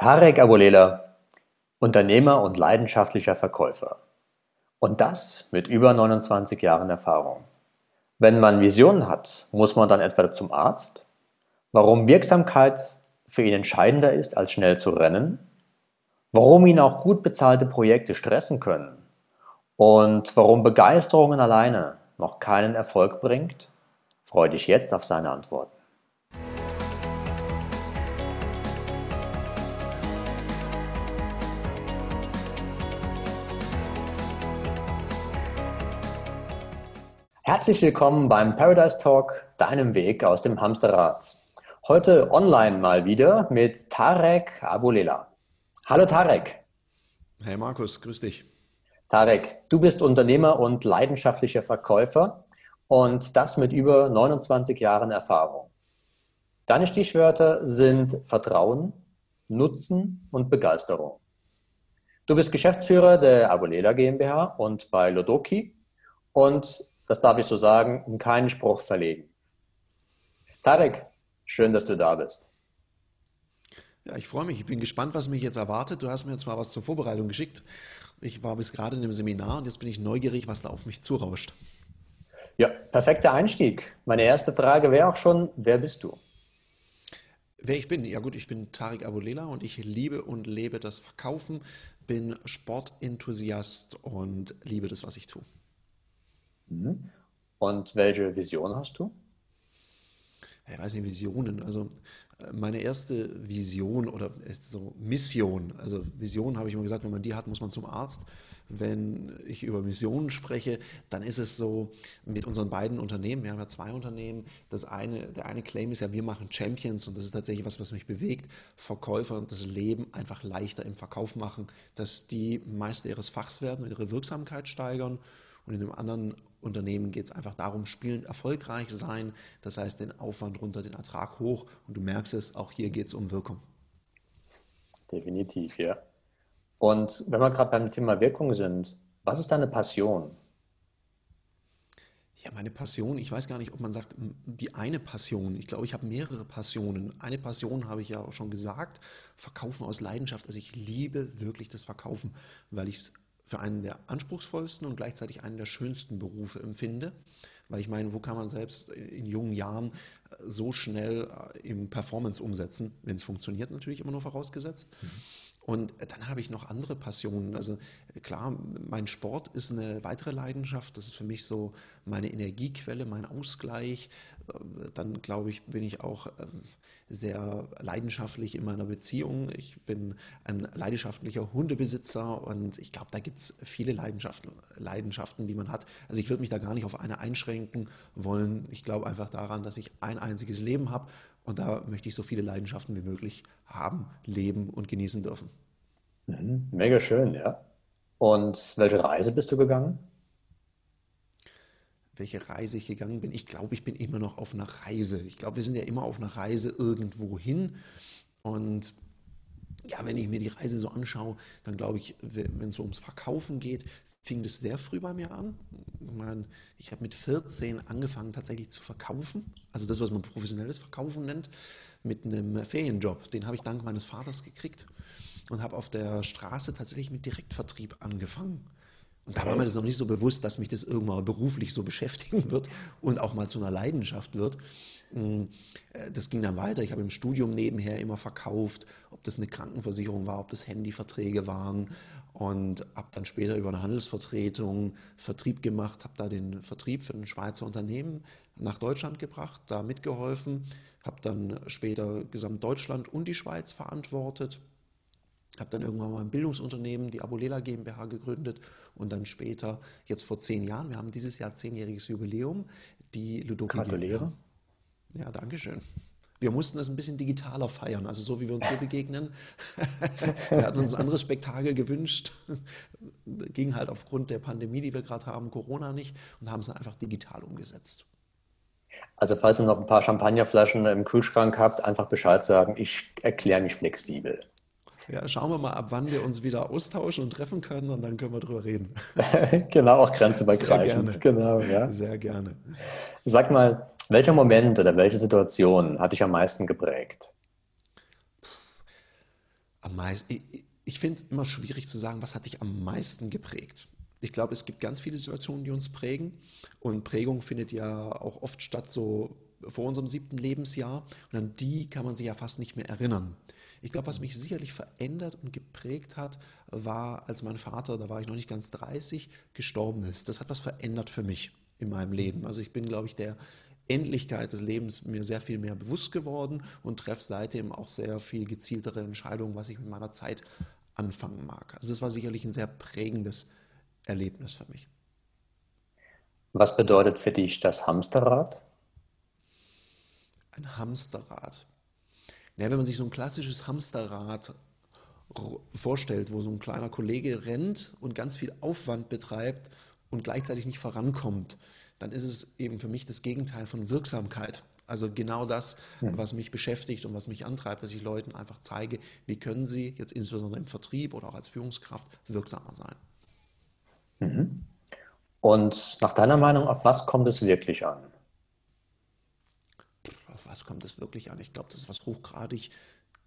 Tarek Abulela, Unternehmer und leidenschaftlicher Verkäufer. Und das mit über 29 Jahren Erfahrung. Wenn man Visionen hat, muss man dann etwa zum Arzt? Warum Wirksamkeit für ihn entscheidender ist, als schnell zu rennen? Warum ihn auch gut bezahlte Projekte stressen können? Und warum Begeisterungen alleine noch keinen Erfolg bringt? Freue dich jetzt auf seine Antworten. Herzlich willkommen beim Paradise Talk, deinem Weg aus dem Hamsterrad. Heute online mal wieder mit Tarek Abulela. Hallo Tarek. Hey Markus, grüß dich. Tarek, du bist Unternehmer und leidenschaftlicher Verkäufer und das mit über 29 Jahren Erfahrung. Deine Stichwörter sind Vertrauen, Nutzen und Begeisterung. Du bist Geschäftsführer der Abulela GmbH und bei Lodoki und das darf ich so sagen, und keinen Spruch verlegen. Tarek, schön, dass du da bist. Ja, ich freue mich. Ich bin gespannt, was mich jetzt erwartet. Du hast mir jetzt mal was zur Vorbereitung geschickt. Ich war bis gerade in einem Seminar und jetzt bin ich neugierig, was da auf mich zurauscht. Ja, perfekter Einstieg. Meine erste Frage wäre auch schon, wer bist du? Wer ich bin? Ja gut, ich bin Tarek Abulela und ich liebe und lebe das Verkaufen, bin Sportenthusiast und liebe das, was ich tue. Mhm. Und welche Vision hast du? Ich weiß nicht, Visionen. Also äh, meine erste Vision oder äh, so Mission, also Vision habe ich immer gesagt, wenn man die hat, muss man zum Arzt. Wenn ich über Missionen spreche, dann ist es so mit unseren beiden Unternehmen, wir haben ja zwei Unternehmen, das eine, der eine Claim ist ja, wir machen Champions und das ist tatsächlich was, was mich bewegt, Verkäufer das Leben einfach leichter im Verkauf machen, dass die Meister ihres Fachs werden und ihre Wirksamkeit steigern und in dem anderen Unternehmen geht es einfach darum, spielend erfolgreich sein. Das heißt, den Aufwand runter, den Ertrag hoch. Und du merkst es, auch hier geht es um Wirkung. Definitiv, ja. Und wenn wir gerade beim Thema Wirkung sind, was ist deine Passion? Ja, meine Passion, ich weiß gar nicht, ob man sagt, die eine Passion. Ich glaube, ich habe mehrere Passionen. Eine Passion habe ich ja auch schon gesagt, Verkaufen aus Leidenschaft. Also ich liebe wirklich das Verkaufen, weil ich es für einen der anspruchsvollsten und gleichzeitig einen der schönsten Berufe empfinde. Weil ich meine, wo kann man selbst in jungen Jahren äh, so schnell äh, im Performance umsetzen, wenn es funktioniert, natürlich immer nur vorausgesetzt. Mhm. Und dann habe ich noch andere Passionen. Also klar, mein Sport ist eine weitere Leidenschaft. Das ist für mich so meine Energiequelle, mein Ausgleich. Dann glaube ich, bin ich auch ähm, sehr leidenschaftlich in meiner Beziehung. Ich bin ein leidenschaftlicher Hundebesitzer und ich glaube, da gibt es viele Leidenschaften, Leidenschaften, die man hat. Also ich würde mich da gar nicht auf eine einschränken wollen. Ich glaube einfach daran, dass ich ein einziges Leben habe und da möchte ich so viele Leidenschaften wie möglich haben, leben und genießen dürfen. Mhm. Mega schön, ja. Und welche Reise bist du gegangen? Welche Reise ich gegangen bin? Ich glaube, ich bin immer noch auf einer Reise. Ich glaube, wir sind ja immer auf einer Reise irgendwo hin. Und ja, wenn ich mir die Reise so anschaue, dann glaube ich, wenn es so ums Verkaufen geht, fing das sehr früh bei mir an. Ich, meine, ich habe mit 14 angefangen tatsächlich zu verkaufen, also das, was man professionelles Verkaufen nennt, mit einem Ferienjob. Den habe ich dank meines Vaters gekriegt und habe auf der Straße tatsächlich mit Direktvertrieb angefangen. Und da war mir das noch nicht so bewusst, dass mich das irgendwann beruflich so beschäftigen wird und auch mal zu einer Leidenschaft wird. Mm, äh, das ging dann weiter. Ich habe im Studium nebenher immer verkauft, ob das eine Krankenversicherung war, ob das Handyverträge waren und habe dann später über eine Handelsvertretung Vertrieb gemacht, habe da den Vertrieb für ein Schweizer Unternehmen nach Deutschland gebracht, da mitgeholfen, habe dann später Gesamtdeutschland und die Schweiz verantwortet habe dann irgendwann mal ein Bildungsunternehmen, die Abulela GmbH gegründet und dann später, jetzt vor zehn Jahren, wir haben dieses Jahr zehnjähriges Jubiläum, die Ludoki Gratuliere. GmbH. Ja, danke schön. Wir mussten das ein bisschen digitaler feiern, also so wie wir uns hier begegnen. wir hatten uns ein anderes Spektakel gewünscht. Ging halt aufgrund der Pandemie, die wir gerade haben, Corona nicht und haben es einfach digital umgesetzt. Also falls ihr noch ein paar Champagnerflaschen im Kühlschrank habt, einfach Bescheid sagen, ich erkläre mich flexibel. Ja, schauen wir mal, ab wann wir uns wieder austauschen und treffen können und dann können wir drüber reden. genau, auch grenzübergreifend. Sehr gerne. Genau, ja. Sehr gerne. Sag mal, welcher Moment oder welche Situation hat dich am meisten geprägt? am meisten, ich, ich finde es immer schwierig zu sagen, was hat dich am meisten geprägt. Ich glaube, es gibt ganz viele Situationen, die uns prägen. Und Prägung findet ja auch oft statt, so vor unserem siebten Lebensjahr. Und an die kann man sich ja fast nicht mehr erinnern. Ich glaube, was mich sicherlich verändert und geprägt hat, war, als mein Vater, da war ich noch nicht ganz 30, gestorben ist. Das hat was verändert für mich in meinem Leben. Also ich bin, glaube ich, der Endlichkeit des Lebens mir sehr viel mehr bewusst geworden und treffe seitdem auch sehr viel gezieltere Entscheidungen, was ich mit meiner Zeit anfangen mag. Also das war sicherlich ein sehr prägendes Erlebnis für mich. Was bedeutet für dich das Hamsterrad? Ein Hamsterrad. Ja, wenn man sich so ein klassisches Hamsterrad vorstellt, wo so ein kleiner Kollege rennt und ganz viel Aufwand betreibt und gleichzeitig nicht vorankommt, dann ist es eben für mich das Gegenteil von Wirksamkeit. Also genau das, hm. was mich beschäftigt und was mich antreibt, dass ich Leuten einfach zeige, wie können sie jetzt insbesondere im Vertrieb oder auch als Führungskraft wirksamer sein. Mhm. Und nach deiner Meinung, auf was kommt es wirklich an? Auf was kommt es wirklich an? Ich glaube, das ist was hochgradig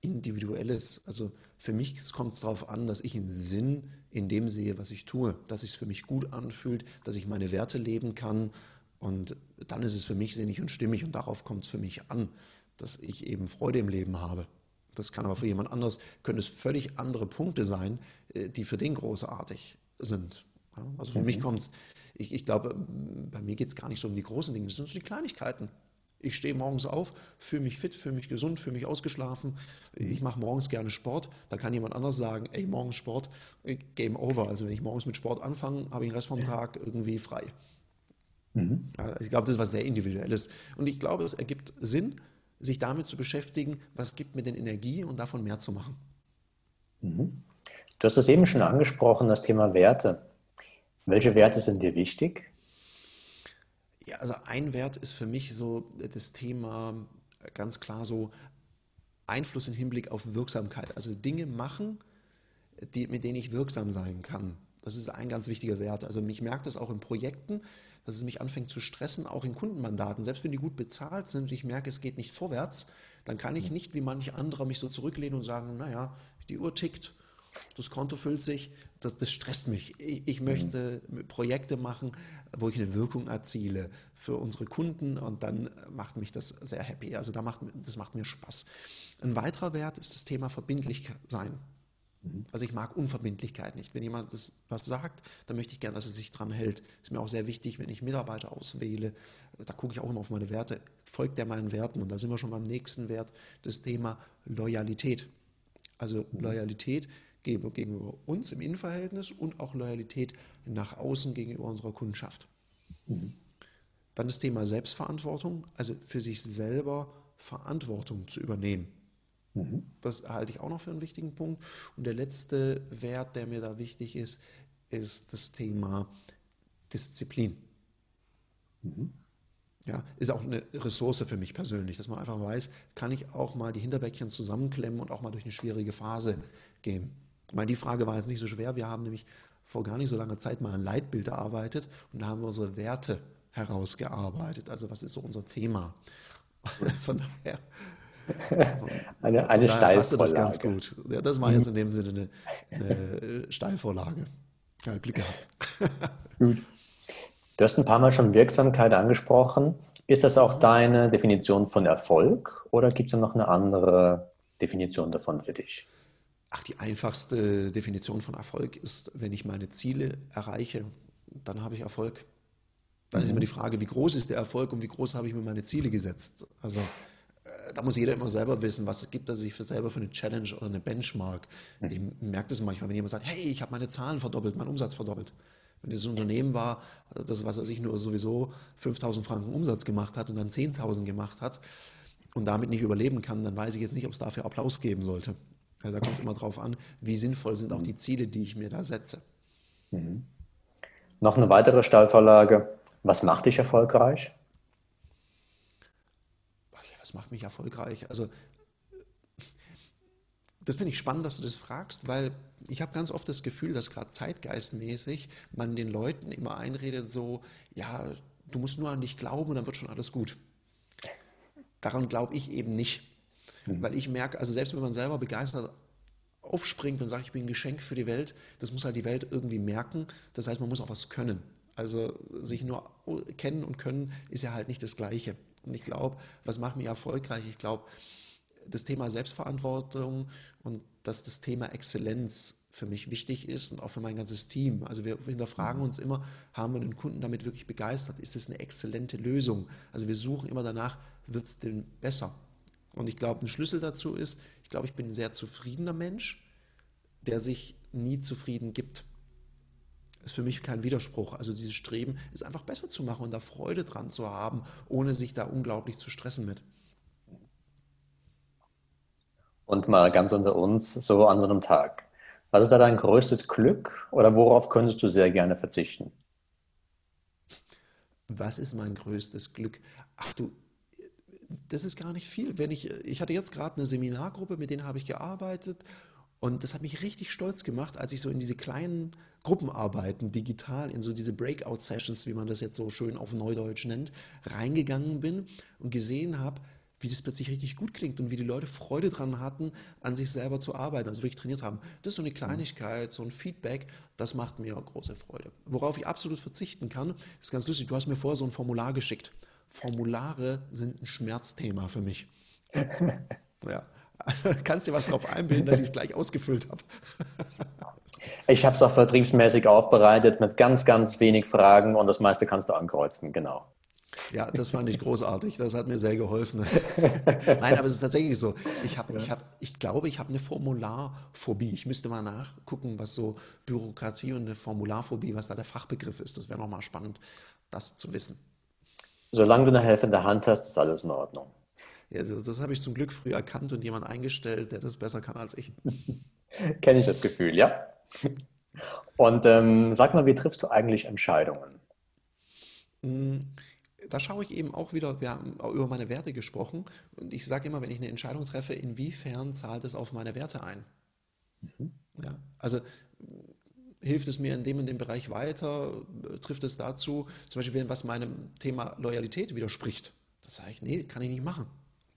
Individuelles. Also für mich kommt es darauf an, dass ich einen Sinn in dem sehe, was ich tue, dass es für mich gut anfühlt, dass ich meine Werte leben kann. Und dann ist es für mich sinnig und stimmig und darauf kommt es für mich an, dass ich eben Freude im Leben habe. Das kann aber für jemand anderes, können es völlig andere Punkte sein, äh, die für den großartig sind. Also für mhm. mich kommt es, ich, ich glaube, bei mir geht es gar nicht so um die großen Dinge, das sind so die Kleinigkeiten. Ich stehe morgens auf, fühle mich fit, fühle mich gesund, fühle mich ausgeschlafen. Ich mache morgens gerne Sport. Da kann jemand anders sagen, ey, morgens Sport, Game over. Also wenn ich morgens mit Sport anfange, habe ich den Rest vom Tag irgendwie frei. Mhm. Ich glaube, das ist was sehr Individuelles. Und ich glaube, es ergibt Sinn, sich damit zu beschäftigen, was gibt mir denn Energie und davon mehr zu machen. Mhm. Du hast es eben schon angesprochen, das Thema Werte. Welche Werte sind dir wichtig? Ja, also ein Wert ist für mich so das Thema ganz klar so Einfluss im Hinblick auf Wirksamkeit. Also Dinge machen, die, mit denen ich wirksam sein kann. Das ist ein ganz wichtiger Wert. Also ich merke das auch in Projekten, dass es mich anfängt zu stressen, auch in Kundenmandaten. Selbst wenn die gut bezahlt sind und ich merke, es geht nicht vorwärts, dann kann ich nicht wie manche andere mich so zurücklehnen und sagen, naja, die Uhr tickt das Konto füllt sich, das, das stresst mich. Ich, ich möchte mhm. Projekte machen, wo ich eine Wirkung erziele für unsere Kunden und dann macht mich das sehr happy. Also da macht, das macht mir Spaß. Ein weiterer Wert ist das Thema verbindlich sein. Mhm. Also ich mag Unverbindlichkeit nicht. Wenn jemand das was sagt, dann möchte ich gerne, dass er sich dran hält. Ist mir auch sehr wichtig, wenn ich Mitarbeiter auswähle, da gucke ich auch immer auf meine Werte. Folgt der meinen Werten? Und da sind wir schon beim nächsten Wert, das Thema Loyalität. Also mhm. Loyalität gegenüber uns im Innenverhältnis und auch Loyalität nach außen gegenüber unserer Kundschaft. Mhm. Dann das Thema Selbstverantwortung, also für sich selber Verantwortung zu übernehmen. Mhm. Das halte ich auch noch für einen wichtigen Punkt. Und der letzte Wert, der mir da wichtig ist, ist das Thema Disziplin. Mhm. Ja, ist auch eine Ressource für mich persönlich, dass man einfach weiß, kann ich auch mal die Hinterbäckchen zusammenklemmen und auch mal durch eine schwierige Phase gehen. Ich meine, die Frage war jetzt nicht so schwer. Wir haben nämlich vor gar nicht so langer Zeit mal ein Leitbild erarbeitet und da haben wir unsere Werte herausgearbeitet. Also was ist so unser Thema? Von daher, eine, eine von daher passte das ganz gut. Ja, das war jetzt in dem Sinne eine, eine Steilvorlage. Ja, Glück gehabt. gut. Du hast ein paar Mal schon Wirksamkeit angesprochen. Ist das auch deine Definition von Erfolg oder gibt es noch eine andere Definition davon für dich? Ach, die einfachste Definition von Erfolg ist, wenn ich meine Ziele erreiche, dann habe ich Erfolg. Dann mhm. ist immer die Frage, wie groß ist der Erfolg und wie groß habe ich mir meine Ziele gesetzt. Also äh, da muss jeder immer selber wissen, was gibt er sich für selber für eine Challenge oder eine Benchmark. Mhm. Ich merke das manchmal, wenn jemand sagt, hey, ich habe meine Zahlen verdoppelt, meinen Umsatz verdoppelt. Wenn dieses Unternehmen war, das was weiß ich nur sowieso 5000 Franken Umsatz gemacht hat und dann 10.000 gemacht hat und damit nicht überleben kann, dann weiß ich jetzt nicht, ob es dafür Applaus geben sollte. Also da kommt es immer darauf an, wie sinnvoll sind auch die Ziele, die ich mir da setze. Mhm. Noch eine weitere Stallvorlage. Was macht dich erfolgreich? Was macht mich erfolgreich? Also das finde ich spannend, dass du das fragst, weil ich habe ganz oft das Gefühl, dass gerade zeitgeistmäßig man den Leuten immer einredet, so, ja, du musst nur an dich glauben und dann wird schon alles gut. Daran glaube ich eben nicht. Mhm. Weil ich merke, also selbst wenn man selber begeistert aufspringt und sagt, ich bin ein Geschenk für die Welt, das muss halt die Welt irgendwie merken. Das heißt, man muss auch was können. Also sich nur kennen und können ist ja halt nicht das Gleiche. Und ich glaube, was macht mich erfolgreich? Ich glaube, das Thema Selbstverantwortung und dass das Thema Exzellenz für mich wichtig ist und auch für mein ganzes Team. Also wir hinterfragen uns immer, haben wir den Kunden damit wirklich begeistert? Ist es eine exzellente Lösung? Also wir suchen immer danach, wird es denn besser? Und ich glaube, ein Schlüssel dazu ist, ich glaube, ich bin ein sehr zufriedener Mensch, der sich nie zufrieden gibt. Das ist für mich kein Widerspruch. Also dieses Streben ist einfach besser zu machen und da Freude dran zu haben, ohne sich da unglaublich zu stressen mit. Und mal ganz unter uns, so an so einem Tag. Was ist da dein größtes Glück oder worauf könntest du sehr gerne verzichten? Was ist mein größtes Glück? Ach du, das ist gar nicht viel. Wenn ich, ich hatte jetzt gerade eine Seminargruppe, mit denen habe ich gearbeitet und das hat mich richtig stolz gemacht, als ich so in diese kleinen Gruppenarbeiten digital, in so diese Breakout-Sessions, wie man das jetzt so schön auf Neudeutsch nennt, reingegangen bin und gesehen habe, wie das plötzlich richtig gut klingt und wie die Leute Freude dran hatten, an sich selber zu arbeiten, also wirklich trainiert haben. Das ist so eine Kleinigkeit, so ein Feedback, das macht mir große Freude. Worauf ich absolut verzichten kann, ist ganz lustig, du hast mir vorher so ein Formular geschickt. Formulare sind ein Schmerzthema für mich. ja. Also kannst du was darauf einbilden, dass ich es gleich ausgefüllt habe. ich habe es auch vertriebsmäßig aufbereitet mit ganz, ganz wenig Fragen und das meiste kannst du ankreuzen, genau. Ja, das fand ich großartig. Das hat mir sehr geholfen. Nein, aber es ist tatsächlich so. Ich, hab, ich, hab, ich glaube, ich habe eine Formularphobie. Ich müsste mal nachgucken, was so Bürokratie und eine Formularphobie, was da der Fachbegriff ist. Das wäre nochmal spannend, das zu wissen. Solange du eine helfende Hand hast, ist alles in Ordnung. Ja, das, das habe ich zum Glück früh erkannt und jemand eingestellt, der das besser kann als ich. Kenne ich das Gefühl, ja. Und ähm, sag mal, wie triffst du eigentlich Entscheidungen? Hm, da schaue ich eben auch wieder, wir haben über meine Werte gesprochen und ich sage immer, wenn ich eine Entscheidung treffe, inwiefern zahlt es auf meine Werte ein? Mhm. Ja, also hilft es mir in dem und dem Bereich weiter? Trifft es dazu, zum Beispiel, wenn was meinem Thema Loyalität widerspricht? Das sage ich, nee, kann ich nicht machen.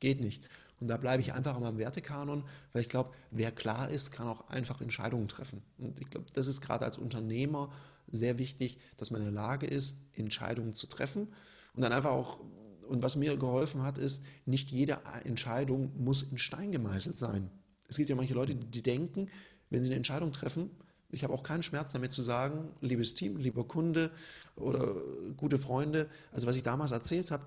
Geht nicht. Und da bleibe ich einfach an meinem Wertekanon, weil ich glaube, wer klar ist, kann auch einfach Entscheidungen treffen. Und ich glaube, das ist gerade als Unternehmer sehr wichtig, dass man in der Lage ist, Entscheidungen zu treffen. Und dann einfach auch, und was mir geholfen hat, ist, nicht jede Entscheidung muss in Stein gemeißelt sein. Es gibt ja manche Leute, die denken, wenn sie eine Entscheidung treffen, ich habe auch keinen Schmerz damit zu sagen, liebes Team, lieber Kunde oder gute Freunde, also was ich damals erzählt habe,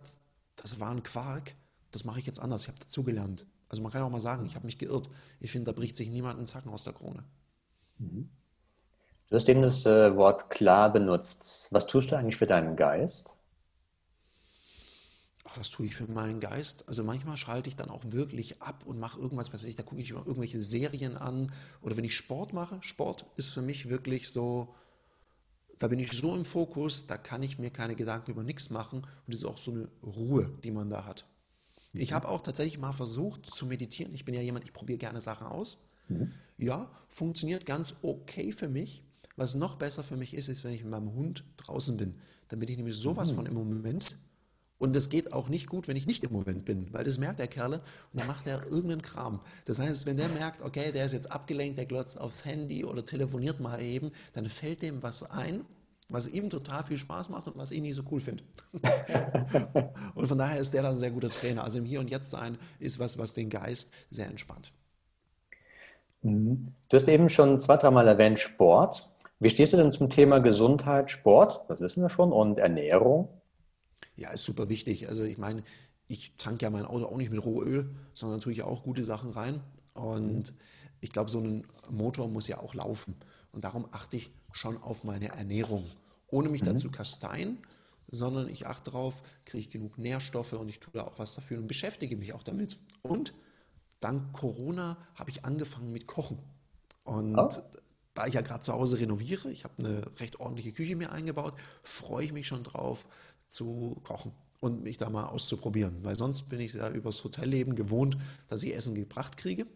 das war ein Quark, das mache ich jetzt anders, ich habe dazugelernt. Also man kann auch mal sagen, ich habe mich geirrt. Ich finde, da bricht sich niemand einen Zacken aus der Krone. Mhm. Du hast eben das äh, Wort klar benutzt. Was tust du eigentlich für deinen Geist? Ach, was tue ich für meinen Geist? Also manchmal schalte ich dann auch wirklich ab und mache irgendwas, was weiß ich, da gucke ich irgendwelche Serien an. Oder wenn ich Sport mache, Sport ist für mich wirklich so, da bin ich so im Fokus, da kann ich mir keine Gedanken über nichts machen und es ist auch so eine Ruhe, die man da hat. Mhm. Ich habe auch tatsächlich mal versucht zu meditieren. Ich bin ja jemand, ich probiere gerne Sachen aus. Mhm. Ja, funktioniert ganz okay für mich. Was noch besser für mich ist, ist, wenn ich mit meinem Hund draußen bin. Dann bin ich nämlich sowas mhm. von im Moment und es geht auch nicht gut, wenn ich nicht im Moment bin, weil das merkt der Kerle und dann macht er irgendeinen Kram. Das heißt, wenn der merkt, okay, der ist jetzt abgelenkt, der glotzt aufs Handy oder telefoniert mal eben, dann fällt dem was ein, was ihm total viel Spaß macht und was ich nicht so cool finde. und von daher ist der da ein sehr guter Trainer. Also im Hier und Jetzt sein ist was, was den Geist sehr entspannt. Mhm. Du hast eben schon zwei, dreimal erwähnt Sport. Wie stehst du denn zum Thema Gesundheit, Sport, das wissen wir schon, und Ernährung? Ja, ist super wichtig. Also ich meine, ich tanke ja mein Auto auch nicht mit Rohöl, sondern tue ich auch gute Sachen rein. Und ich glaube, so ein Motor muss ja auch laufen. Und darum achte ich schon auf meine Ernährung. Ohne mich mhm. dazu kasteien, sondern ich achte darauf, kriege ich genug Nährstoffe und ich tue da auch was dafür und beschäftige mich auch damit. Und dank Corona habe ich angefangen mit Kochen. Und oh. da ich ja gerade zu Hause renoviere, ich habe eine recht ordentliche Küche mir eingebaut, freue ich mich schon drauf, zu kochen und mich da mal auszuprobieren. Weil sonst bin ich ja übers Hotelleben gewohnt, dass ich Essen gebracht kriege.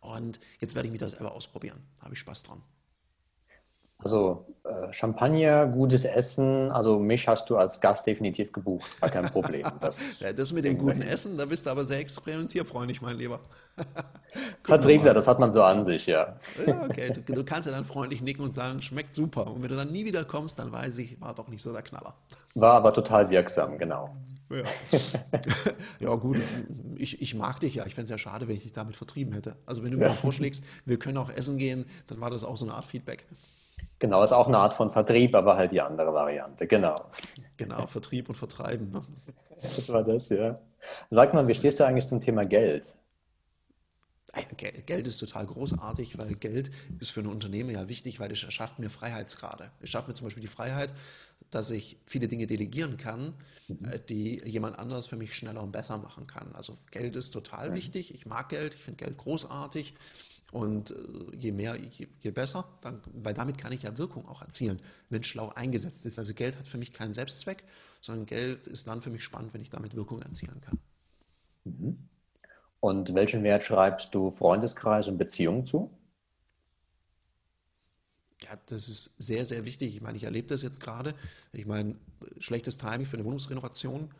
Und jetzt werde ich mich das selber ausprobieren. Da habe ich Spaß dran. Also, äh, Champagner, gutes Essen, also mich hast du als Gast definitiv gebucht, war kein Problem. Das, ja, das mit dem guten Essen, da bist du aber sehr experimentierfreundlich, mein Lieber. Vertriebler, das hat man so an sich, ja. Ja, okay, du, du, kannst ja dann freundlich nicken und sagen, schmeckt super. Und wenn du dann nie wieder kommst, dann weiß ich, war doch nicht so der Knaller. War aber total wirksam, genau. Ja, ja gut, ich, ich mag dich ja. Ich fände es ja schade, wenn ich dich damit vertrieben hätte. Also wenn du mir ja. vorschlägst, wir können auch essen gehen, dann war das auch so eine Art Feedback. Genau, ist auch eine Art von Vertrieb, aber halt die andere Variante, genau. Genau, Vertrieb und Vertreiben. Ne? Das war das, ja. Sag mal, wie stehst du eigentlich zum Thema Geld? Geld ist total großartig, weil Geld ist für ein Unternehmen ja wichtig, weil es erschafft mir Freiheitsgrade. Es schafft mir zum Beispiel die Freiheit, dass ich viele Dinge delegieren kann, mhm. Äh, die jemand anderes für mich schneller und besser machen kann. Also Geld ist total mhm. wichtig. Ich mag Geld, ich finde Geld großartig. Und äh, je mehr, je, je besser, dann, weil damit kann ich ja Wirkung auch erzielen, wenn es schlau eingesetzt ist. Also Geld hat für mich keinen Selbstzweck, sondern Geld ist dann für mich spannend, wenn ich damit Wirkung erzielen kann. Mhm. Und welchen Wert schreibst du Freundeskreis und Beziehungen zu? Ja, das ist sehr, sehr wichtig. Ich meine, ich erlebe das jetzt gerade. Ich meine, schlechtes Timing für eine Wohnungsrenovation.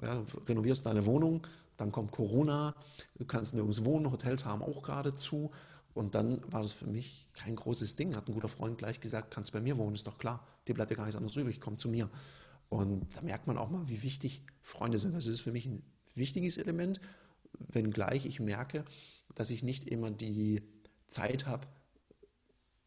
Ja, du renovierst deine Wohnung, dann kommt Corona, du kannst nirgends wohnen, Hotels haben auch gerade zu. Und dann war das für mich kein großes Ding. Hat ein guter Freund gleich gesagt, kannst bei mir wohnen, ist doch klar. Dir bleibt ja gar nichts anderes übrig, komm zu mir. Und da merkt man auch mal, wie wichtig Freunde sind. Das ist für mich ein wichtiges Element wenngleich ich merke, dass ich nicht immer die Zeit habe,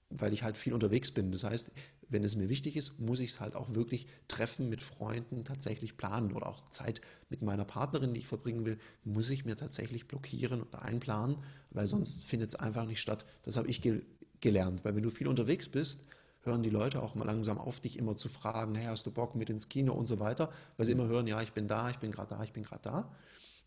weil ich halt viel unterwegs bin. Das heißt, wenn es mir wichtig ist, muss ich es halt auch wirklich Treffen mit Freunden tatsächlich planen oder auch Zeit mit meiner Partnerin, die ich verbringen will, muss ich mir tatsächlich blockieren oder einplanen, weil sonst findet es einfach nicht statt. Das habe ich ge gelernt, weil wenn du viel unterwegs bist, hören die Leute auch mal langsam auf, dich immer zu fragen, hey, hast du Bock mit ins Kino und so weiter, weil sie immer hören, ja, ich bin da, ich bin gerade da, ich bin gerade da.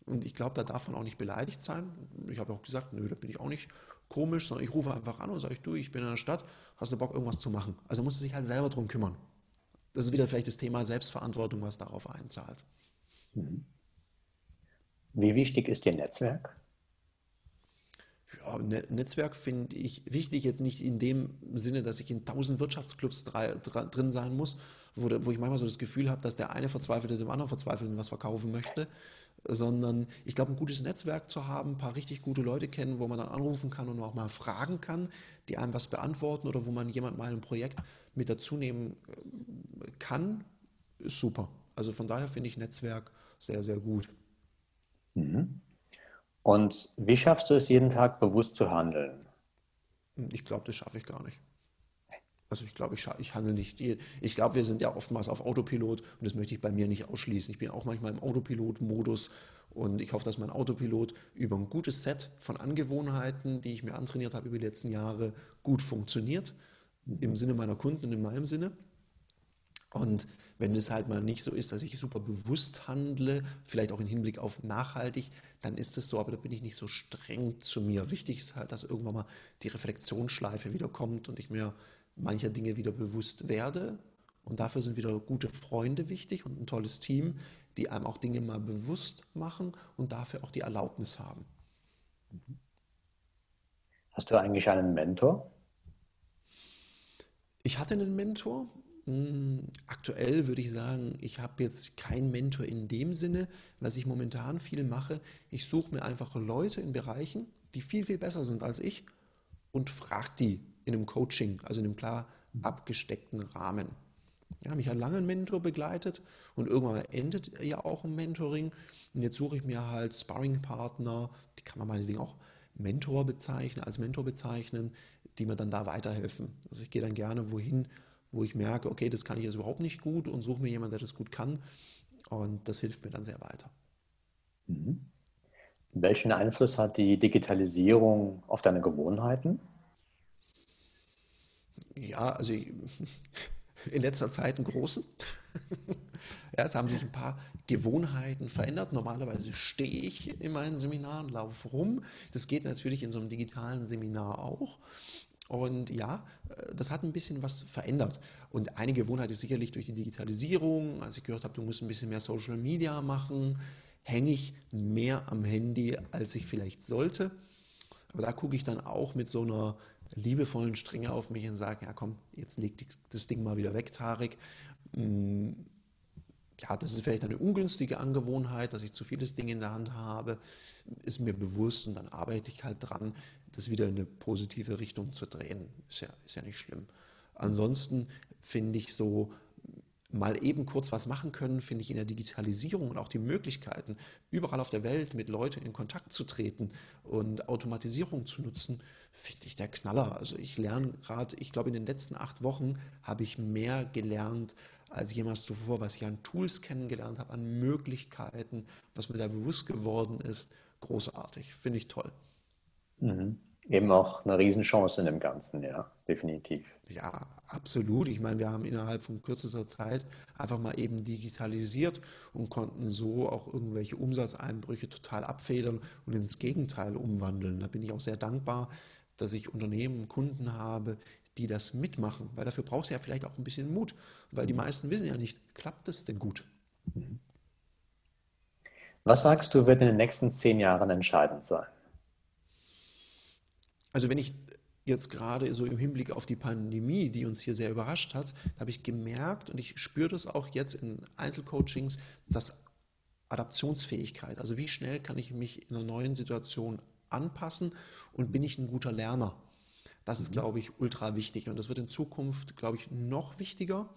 Und ich glaube, da darf man auch nicht beleidigt sein. Ich habe auch gesagt, nö, da bin ich auch nicht komisch, sondern ich rufe einfach an und sage, du, ich bin in der Stadt, hast du Bock, irgendwas zu machen? Also muss sich halt selber drum kümmern. Das ist wieder vielleicht das Thema Selbstverantwortung, was darauf einzahlt. Mhm. Wie wichtig ist dir Netzwerk? Ja, ne Netzwerk finde ich wichtig, jetzt nicht in dem Sinne, dass ich in tausend Wirtschaftsclubs drin sein muss, wo, wo ich manchmal so das Gefühl habe, dass der eine Verzweifelte dem anderen Verzweifelten was verkaufen möchte, sondern ich glaube, ein gutes Netzwerk zu haben, ein paar richtig gute Leute kennen, wo man dann anrufen kann und auch mal fragen kann, die einem was beantworten oder wo man jemand mal ein Projekt mit dazu nehmen äh, kann, ist super. Also von daher finde ich Netzwerk sehr, sehr gut. Mhm. Und wie schaffst du es jeden Tag bewusst zu handeln? Ich glaube, das schaffe ich gar nicht. Also ich glaube, ich, ich handle nicht. Ich glaube, wir sind ja oftmals auf Autopilot und das möchte ich bei mir nicht ausschließen. Ich bin auch manchmal im Autopilot-Modus und ich hoffe, dass mein Autopilot über ein gutes Set von Angewohnheiten, die ich mir antrainiert habe über die letzten Jahre, gut funktioniert. Im Sinne meiner Kunden und in meinem Sinne. Und wenn es halt mal nicht so ist, dass ich super bewusst handle, vielleicht auch im Hinblick auf nachhaltig, dann ist es so, aber da bin ich nicht so streng zu mir. Wichtig ist halt, dass irgendwann mal die Reflexionsschleife wieder kommt und ich mir mancher Dinge wieder bewusst werde. Und dafür sind wieder gute Freunde wichtig und ein tolles Team, die einem auch Dinge mal bewusst machen und dafür auch die Erlaubnis haben. Hast du eigentlich einen Mentor? Ich hatte einen Mentor. Hm, aktuell würde ich sagen, ich habe jetzt keinen Mentor in dem Sinne. Was ich momentan viel mache, ich suche mir einfach Leute in Bereichen, die viel, viel besser sind als ich und frage die, in einem Coaching, also in einem klar abgesteckten Rahmen. Ja, mich hat lange ein Mentor begleitet und irgendwann endet ja auch ein Mentoring. Und jetzt suche ich mir halt Sparringpartner, die kann man meinetwegen auch Mentor bezeichnen, als Mentor bezeichnen, die mir dann da weiterhelfen. Also ich gehe dann gerne wohin, wo ich merke, okay, das kann ich jetzt überhaupt nicht gut und suche mir jemanden, der das gut kann. Und das hilft mir dann sehr weiter. Mhm. Welchen Einfluss hat die Digitalisierung auf deine Gewohnheiten? Ja, also ich, in letzter Zeit einen großen. ja, es haben sich ein paar Gewohnheiten verändert. Normalerweise stehe ich in meinen Seminaren, laufe rum. Das geht natürlich in so einem digitalen Seminar auch. Und ja, äh, das hat ein bisschen was verändert. Und eine Gewohnheit ist sicherlich durch die Digitalisierung, als ich gehört habe, du musst ein bisschen mehr Social Media machen, hänge ich mehr am Handy, als ich vielleicht sollte. Aber da gucke ich dann auch mit so einer liebevollen Strenge auf mich und sage, ja komm, jetzt leg das Ding mal wieder weg, Tarek. Mm, ja, das ist vielleicht eine ungünstige Angewohnheit, dass ich zu vieles Ding in der Hand habe, ist mir bewusst und dann arbeite ich halt dran, das wieder in eine positive Richtung zu drehen. Ist ja, ist ja nicht schlimm. Ansonsten finde ich so, mal eben kurz was machen können, finde ich in der Digitalisierung und auch die Möglichkeiten, überall auf der Welt mit Leuten in Kontakt zu treten und Automatisierung zu nutzen, finde ich der Knaller. Also ich lerne gerade, ich glaube in den letzten acht Wochen habe ich mehr gelernt als jemals zuvor, was ich an Tools kennengelernt habe, an Möglichkeiten, was mir da bewusst geworden ist. Großartig, finde ich toll. Mhm eben auch eine Riesenchance in dem Ganzen, ja, definitiv. Ja, absolut. Ich meine, wir haben innerhalb von kürzester Zeit einfach mal eben digitalisiert und konnten so auch irgendwelche Umsatzeinbrüche total abfedern und ins Gegenteil umwandeln. Da bin ich auch sehr dankbar, dass ich Unternehmen, Kunden habe, die das mitmachen, weil dafür braucht es ja vielleicht auch ein bisschen Mut, weil die meisten wissen ja nicht, klappt es denn gut? Was sagst du, wird in den nächsten zehn Jahren entscheidend sein? Also wenn ich jetzt gerade so im Hinblick auf die Pandemie, die uns hier sehr überrascht hat, habe ich gemerkt und ich spüre das auch jetzt in Einzelcoachings, dass Adaptionsfähigkeit, also wie schnell kann ich mich in einer neuen Situation anpassen und bin ich ein guter Lerner. Das ist, mhm. glaube ich, ultra wichtig und das wird in Zukunft, glaube ich, noch wichtiger,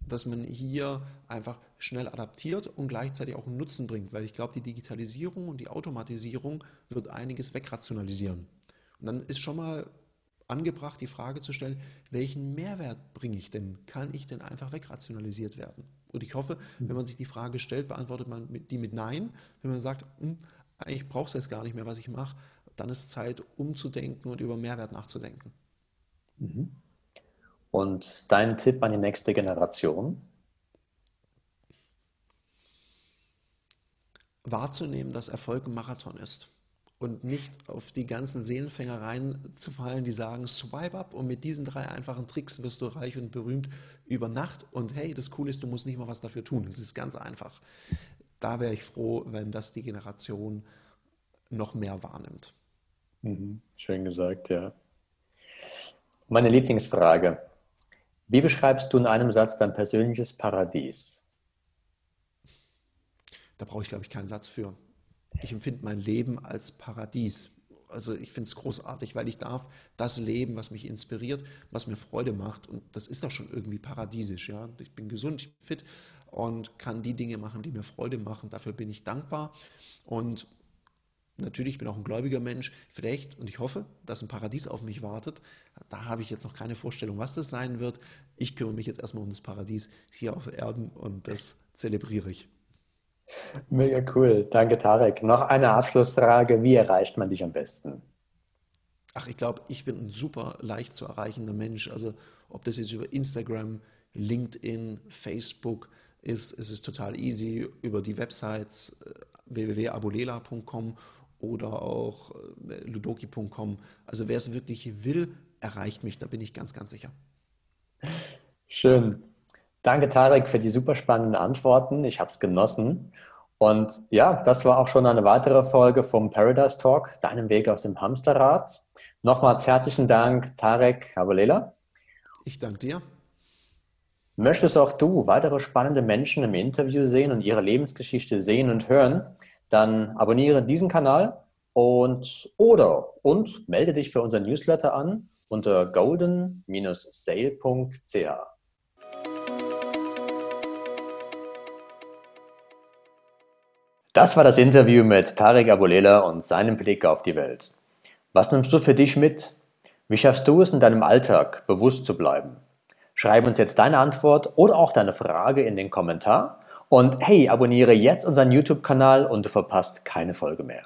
dass man hier einfach schnell adaptiert und gleichzeitig auch einen Nutzen bringt, weil ich glaube, die Digitalisierung und die Automatisierung wird einiges wegrationalisieren. Und dann ist schon mal angebracht, die Frage zu stellen, welchen Mehrwert bringe ich denn? Kann ich denn einfach wegrationalisiert werden? Und ich hoffe, wenn man sich die Frage stellt, beantwortet man die mit Nein. Wenn man sagt, hm, ich brauche es jetzt gar nicht mehr, was ich mache, dann ist Zeit, umzudenken und über Mehrwert nachzudenken. Mhm. Und dein Tipp an die nächste Generation? Wahrzunehmen, dass Erfolg ein Marathon ist und nicht auf die ganzen Seelenfänger reinzufallen, die sagen, swipe up und mit diesen drei einfachen Tricks wirst du reich und berühmt über Nacht. Und hey, das Coole ist, du musst nicht mal was dafür tun. Es ist ganz einfach. Da wäre ich froh, wenn das die Generation noch mehr wahrnimmt. Mhm. Schön gesagt, ja. Meine Lieblingsfrage. Wie beschreibst du in einem Satz dein persönliches Paradies? Da brauche ich, glaube ich, keinen Satz für ich empfinde mein Leben als Paradies. Also ich finde es großartig, weil ich darf das leben, was mich inspiriert, was mir Freude macht. Und das ist doch schon irgendwie paradiesisch. Ja? Ich bin gesund, ich bin fit und kann die Dinge machen, die mir Freude machen. Dafür bin ich dankbar. Und natürlich, ich bin auch ein gläubiger Mensch. Vielleicht, und ich hoffe, dass ein Paradies auf mich wartet. Da habe ich jetzt noch keine Vorstellung, was das sein wird. Ich kümmere mich jetzt erstmal um das Paradies hier auf Erden und das zelebriere ich. Mega cool. Danke, Tarek. Noch eine Abschlussfrage. Wie erreicht man dich am besten? Ach, ich glaube, ich bin ein super leicht zu erreichender Mensch. Also, ob das jetzt über Instagram, LinkedIn, Facebook ist, ist es total easy. Über die Websites äh, www.abolela.com oder auch äh, ludoki.com. Also, wer es wirklich will, erreicht mich. Da bin ich ganz, ganz sicher. Schön. Danke, Tarek, für die super spannenden Antworten. Ich habe es genossen. Und ja, das war auch schon eine weitere Folge vom Paradise Talk, deinem Weg aus dem Hamsterrad. Nochmals herzlichen Dank, Tarek Abolela. Ich danke dir. Möchtest auch du weitere spannende Menschen im Interview sehen und ihre Lebensgeschichte sehen und hören, dann abonniere diesen Kanal und oder und melde dich für unseren Newsletter an unter golden-sale.ch. Das war das Interview mit Tarek Abulela und seinem Blick auf die Welt. Was nimmst du für dich mit? Wie schaffst du es in deinem Alltag, bewusst zu bleiben? Schreib uns jetzt deine Antwort oder auch deine Frage in den Kommentar. Und hey, abonniere jetzt unseren YouTube-Kanal und du verpasst keine Folge mehr.